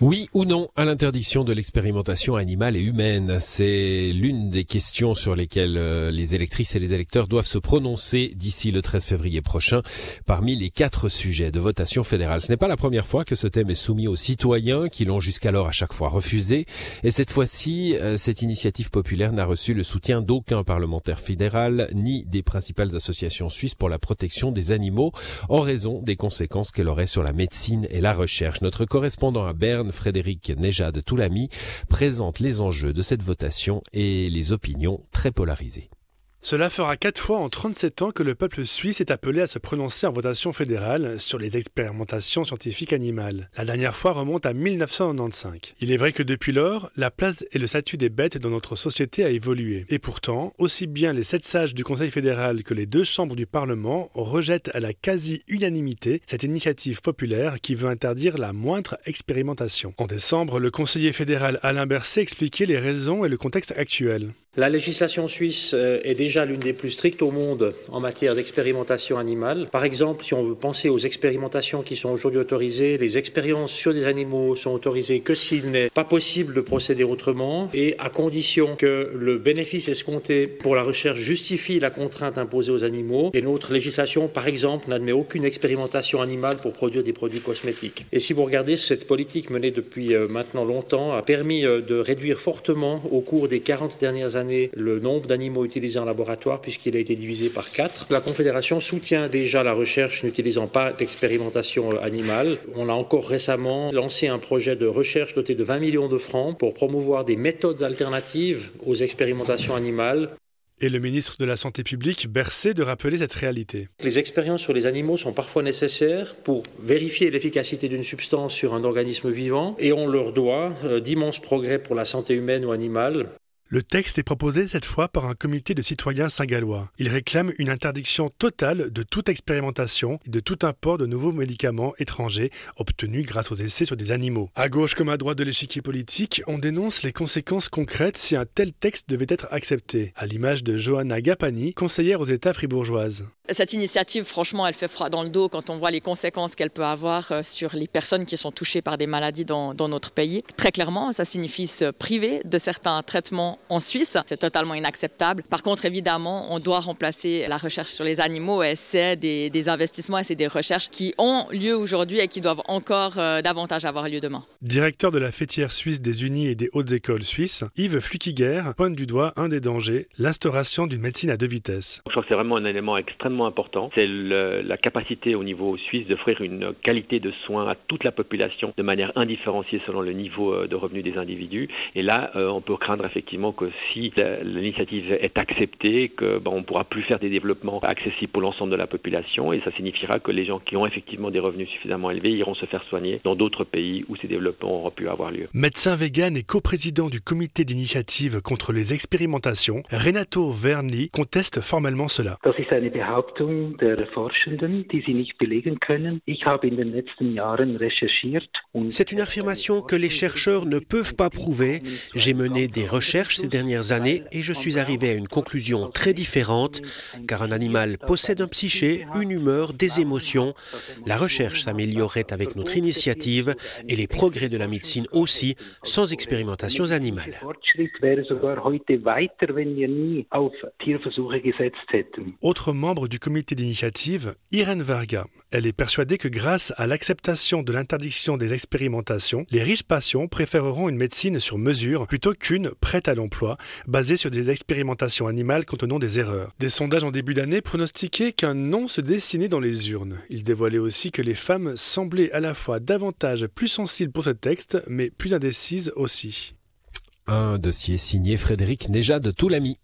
Oui ou non à l'interdiction de l'expérimentation animale et humaine C'est l'une des questions sur lesquelles euh, les électrices et les électeurs doivent se prononcer d'ici le 13 février prochain parmi les quatre sujets de votation fédérale. Ce n'est pas la première fois que ce thème est soumis aux citoyens qui l'ont jusqu'alors à chaque fois refusé. Et cette fois-ci, euh, cette initiative populaire n'a reçu le soutien d'aucun parlementaire fédéral ni des principales associations suisses pour la protection des animaux en raison des conséquences qu'elle aurait sur la médecine et la recherche. Notre correspondant à Berne Frédéric Nejad Toulami présente les enjeux de cette votation et les opinions très polarisées. Cela fera quatre fois en 37 ans que le peuple suisse est appelé à se prononcer en votation fédérale sur les expérimentations scientifiques animales. La dernière fois remonte à 1995. Il est vrai que depuis lors, la place et le statut des bêtes dans notre société a évolué. Et pourtant, aussi bien les sept sages du Conseil fédéral que les deux chambres du Parlement rejettent à la quasi-unanimité cette initiative populaire qui veut interdire la moindre expérimentation. En décembre, le conseiller fédéral Alain Berset expliquait les raisons et le contexte actuel. La législation suisse euh, est déjà l'une des plus strictes au monde en matière d'expérimentation animale. Par exemple, si on veut penser aux expérimentations qui sont aujourd'hui autorisées, les expériences sur des animaux sont autorisées que s'il n'est pas possible de procéder autrement et à condition que le bénéfice escompté pour la recherche justifie la contrainte imposée aux animaux. Et notre législation, par exemple, n'admet aucune expérimentation animale pour produire des produits cosmétiques. Et si vous regardez, cette politique menée depuis euh, maintenant longtemps a permis euh, de réduire fortement au cours des 40 dernières années le nombre d'animaux utilisés en laboratoire puisqu'il a été divisé par 4. La Confédération soutient déjà la recherche n'utilisant pas d'expérimentation euh, animale. On a encore récemment lancé un projet de recherche doté de 20 millions de francs pour promouvoir des méthodes alternatives aux expérimentations animales. Et le ministre de la Santé publique bercé de rappeler cette réalité. Les expériences sur les animaux sont parfois nécessaires pour vérifier l'efficacité d'une substance sur un organisme vivant et on leur doit euh, d'immenses progrès pour la santé humaine ou animale. Le texte est proposé cette fois par un comité de citoyens saint-gallois. Il réclame une interdiction totale de toute expérimentation et de tout import de nouveaux médicaments étrangers obtenus grâce aux essais sur des animaux. À gauche comme à droite de l'échiquier politique, on dénonce les conséquences concrètes si un tel texte devait être accepté, à l'image de Johanna Gapani, conseillère aux États fribourgeoises. Cette initiative, franchement, elle fait froid dans le dos quand on voit les conséquences qu'elle peut avoir euh, sur les personnes qui sont touchées par des maladies dans, dans notre pays. Très clairement, ça signifie se priver de certains traitements en Suisse. C'est totalement inacceptable. Par contre, évidemment, on doit remplacer la recherche sur les animaux et c'est des, investissements et c'est des recherches qui ont lieu aujourd'hui et qui doivent encore euh, davantage avoir lieu demain. Directeur de la fêtière suisse des Unis et des hautes écoles suisses, Yves Flukiger pointe du doigt un des dangers, l'instauration d'une médecine à deux vitesses. Je crois que c'est vraiment un élément extrêmement important. C'est la capacité au niveau suisse d'offrir une qualité de soins à toute la population de manière indifférenciée selon le niveau euh, de revenus des individus. Et là, euh, on peut craindre effectivement que si l'initiative est acceptée, que ben, on pourra plus faire des développements accessibles pour l'ensemble de la population et ça signifiera que les gens qui ont effectivement des revenus suffisamment élevés iront se faire soigner dans d'autres pays où ces développements auront pu avoir lieu. Médecin vegan et coprésident du comité d'initiative contre les expérimentations, Renato Vernli conteste formellement cela. C'est une affirmation que les chercheurs ne peuvent pas prouver. J'ai mené des recherches dernières années et je suis arrivé à une conclusion très différente, car un animal possède un psyché, une humeur, des émotions. La recherche s'améliorerait avec notre initiative et les progrès de la médecine aussi, sans expérimentations animales. Autre membre du comité d'initiative, Irène Varga. Elle est persuadée que grâce à l'acceptation de l'interdiction des expérimentations, les riches patients préféreront une médecine sur mesure plutôt qu'une prête à l'emploi basé sur des expérimentations animales contenant des erreurs. Des sondages en début d'année pronostiquaient qu'un non se dessinait dans les urnes. Ils dévoilaient aussi que les femmes semblaient à la fois davantage plus sensibles pour ce texte, mais plus indécises aussi. Un dossier signé Frédéric Nejad Toulami.